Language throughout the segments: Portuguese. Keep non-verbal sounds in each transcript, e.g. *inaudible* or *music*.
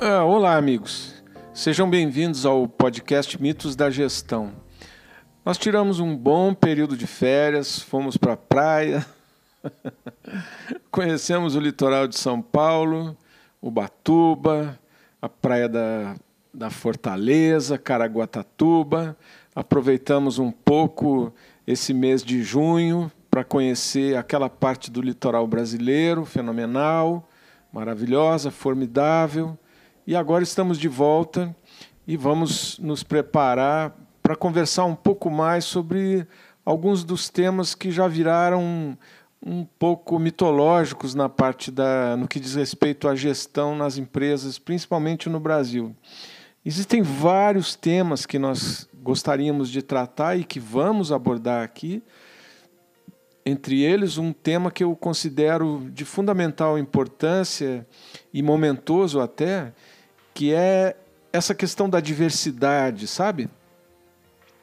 Ah, olá, amigos. Sejam bem-vindos ao podcast Mitos da Gestão. Nós tiramos um bom período de férias, fomos para a praia, *laughs* conhecemos o litoral de São Paulo, Ubatuba, a praia da, da Fortaleza, Caraguatatuba. Aproveitamos um pouco esse mês de junho para conhecer aquela parte do litoral brasileiro, fenomenal, maravilhosa, formidável e agora estamos de volta e vamos nos preparar para conversar um pouco mais sobre alguns dos temas que já viraram um pouco mitológicos na parte da no que diz respeito à gestão nas empresas, principalmente no Brasil. Existem vários temas que nós gostaríamos de tratar e que vamos abordar aqui. Entre eles, um tema que eu considero de fundamental importância e momentoso até, que é essa questão da diversidade, sabe?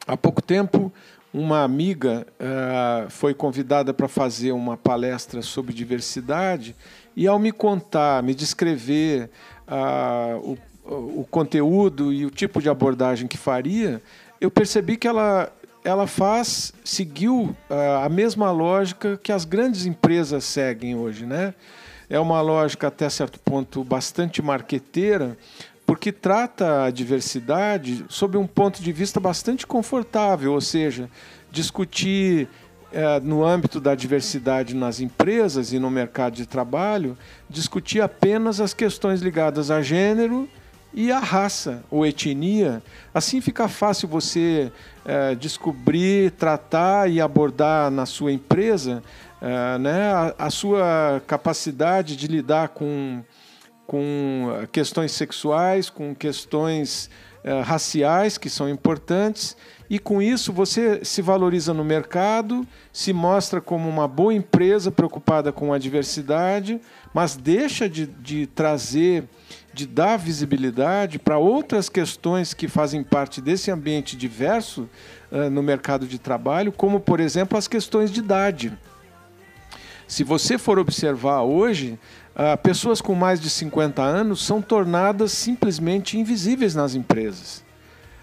Há pouco tempo, uma amiga uh, foi convidada para fazer uma palestra sobre diversidade e, ao me contar, me descrever uh, o, o conteúdo e o tipo de abordagem que faria, eu percebi que ela ela faz, seguiu uh, a mesma lógica que as grandes empresas seguem hoje, né? É uma lógica até certo ponto bastante marqueteira, porque trata a diversidade sob um ponto de vista bastante confortável, ou seja, discutir é, no âmbito da diversidade nas empresas e no mercado de trabalho, discutir apenas as questões ligadas a gênero e a raça ou etnia. Assim fica fácil você é, descobrir, tratar e abordar na sua empresa é, né, a, a, sua capacidade de lidar com, com questões sexuais, com questões é, raciais, que são importantes, e com isso você se valoriza no mercado, se mostra como uma boa empresa preocupada com a diversidade, mas deixa de, de trazer, de dar visibilidade para outras questões que fazem parte desse ambiente diverso uh, no mercado de trabalho, como, por exemplo, as questões de idade. Se você for observar hoje, uh, pessoas com mais de 50 anos são tornadas simplesmente invisíveis nas empresas.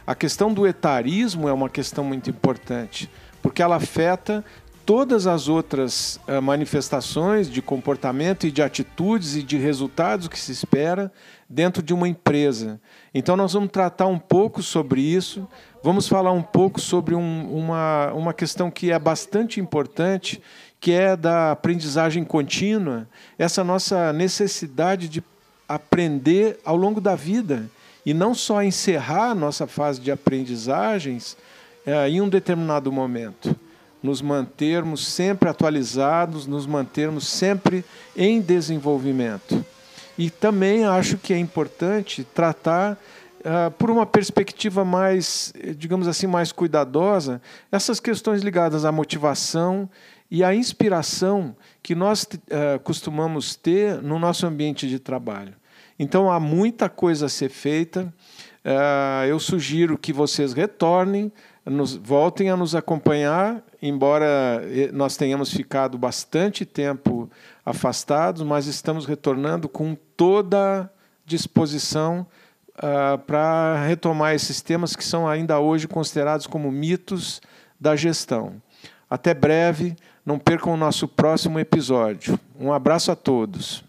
A questão do etarismo é uma questão muito importante, porque ela afeta todas as outras uh, manifestações de comportamento e de atitudes e de resultados que se espera dentro de uma empresa. Então, nós vamos tratar um pouco sobre isso, vamos falar um pouco sobre um, uma, uma questão que é bastante importante que é da aprendizagem contínua, essa nossa necessidade de aprender ao longo da vida e não só encerrar a nossa fase de aprendizagens é, em um determinado momento. Nos mantermos sempre atualizados, nos mantermos sempre em desenvolvimento. E também acho que é importante tratar Uh, por uma perspectiva mais, digamos assim, mais cuidadosa, essas questões ligadas à motivação e a inspiração que nós uh, costumamos ter no nosso ambiente de trabalho. Então há muita coisa a ser feita. Uh, eu sugiro que vocês retornem, voltem a nos acompanhar, embora eh, nós tenhamos ficado bastante tempo afastados, mas estamos retornando com toda disposição uh, para retomar esses temas que são ainda hoje considerados como mitos da gestão. Até breve. Não percam o nosso próximo episódio. Um abraço a todos.